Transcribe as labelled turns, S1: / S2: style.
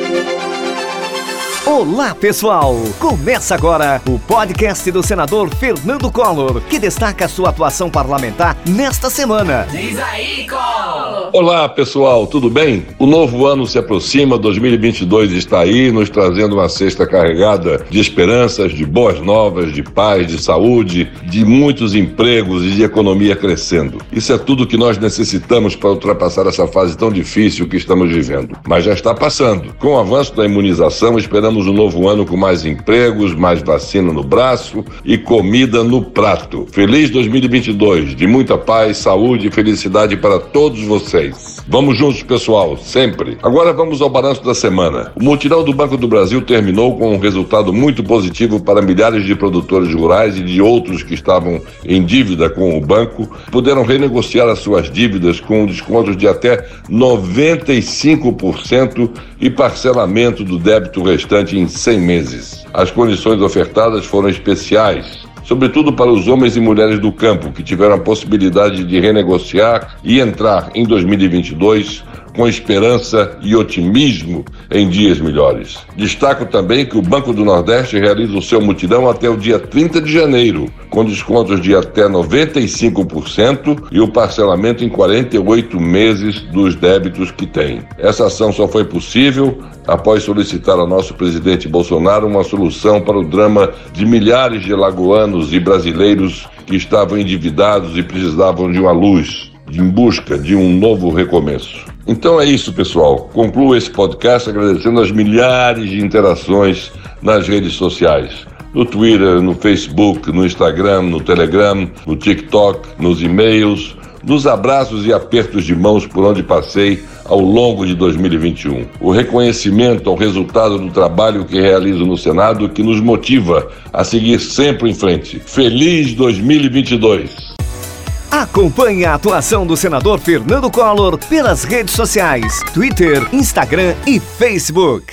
S1: Thank you. Olá, pessoal! Começa agora o podcast do senador Fernando Collor, que destaca sua atuação parlamentar nesta semana.
S2: Diz aí, Collor!
S3: Olá, pessoal, tudo bem? O novo ano se aproxima, 2022 está aí, nos trazendo uma cesta carregada de esperanças, de boas novas, de paz, de saúde, de muitos empregos e de economia crescendo. Isso é tudo que nós necessitamos para ultrapassar essa fase tão difícil que estamos vivendo. Mas já está passando. Com o avanço da imunização, esperamos O novo ano com mais empregos, mais vacina no braço e comida no prato. Feliz 2022, de muita paz, saúde e felicidade para todos vocês. Vamos juntos, pessoal, sempre. Agora vamos ao balanço da semana. O mutirão do Banco do Brasil terminou com um resultado muito positivo para milhares de produtores rurais e de outros que estavam em dívida com o banco, puderam renegociar as suas dívidas com descontos de até 95% e parcelamento do débito restante em 100 meses. As condições ofertadas foram especiais, sobretudo para os homens e mulheres do campo que tiveram a possibilidade de renegociar e entrar em 2022 com esperança e otimismo em dias melhores. Destaco também que o Banco do Nordeste realiza o seu mutirão até o dia 30 de janeiro, com descontos de até 95% e o parcelamento em 48 meses dos débitos que tem. Essa ação só foi possível após solicitar ao nosso presidente Bolsonaro uma solução para o drama de milhares de lagoanos e brasileiros que estavam endividados e precisavam de uma luz, em busca de um novo recomeço. Então é isso, pessoal. Concluo esse podcast agradecendo as milhares de interações nas redes sociais. No Twitter, no Facebook, no Instagram, no Telegram, no TikTok, nos e-mails, nos abraços e apertos de mãos por onde passei ao longo de 2021. O reconhecimento ao resultado do trabalho que realizo no Senado que nos motiva a seguir sempre em frente. Feliz 2022!
S1: Acompanhe a atuação do senador Fernando Collor pelas redes sociais, Twitter, Instagram e Facebook.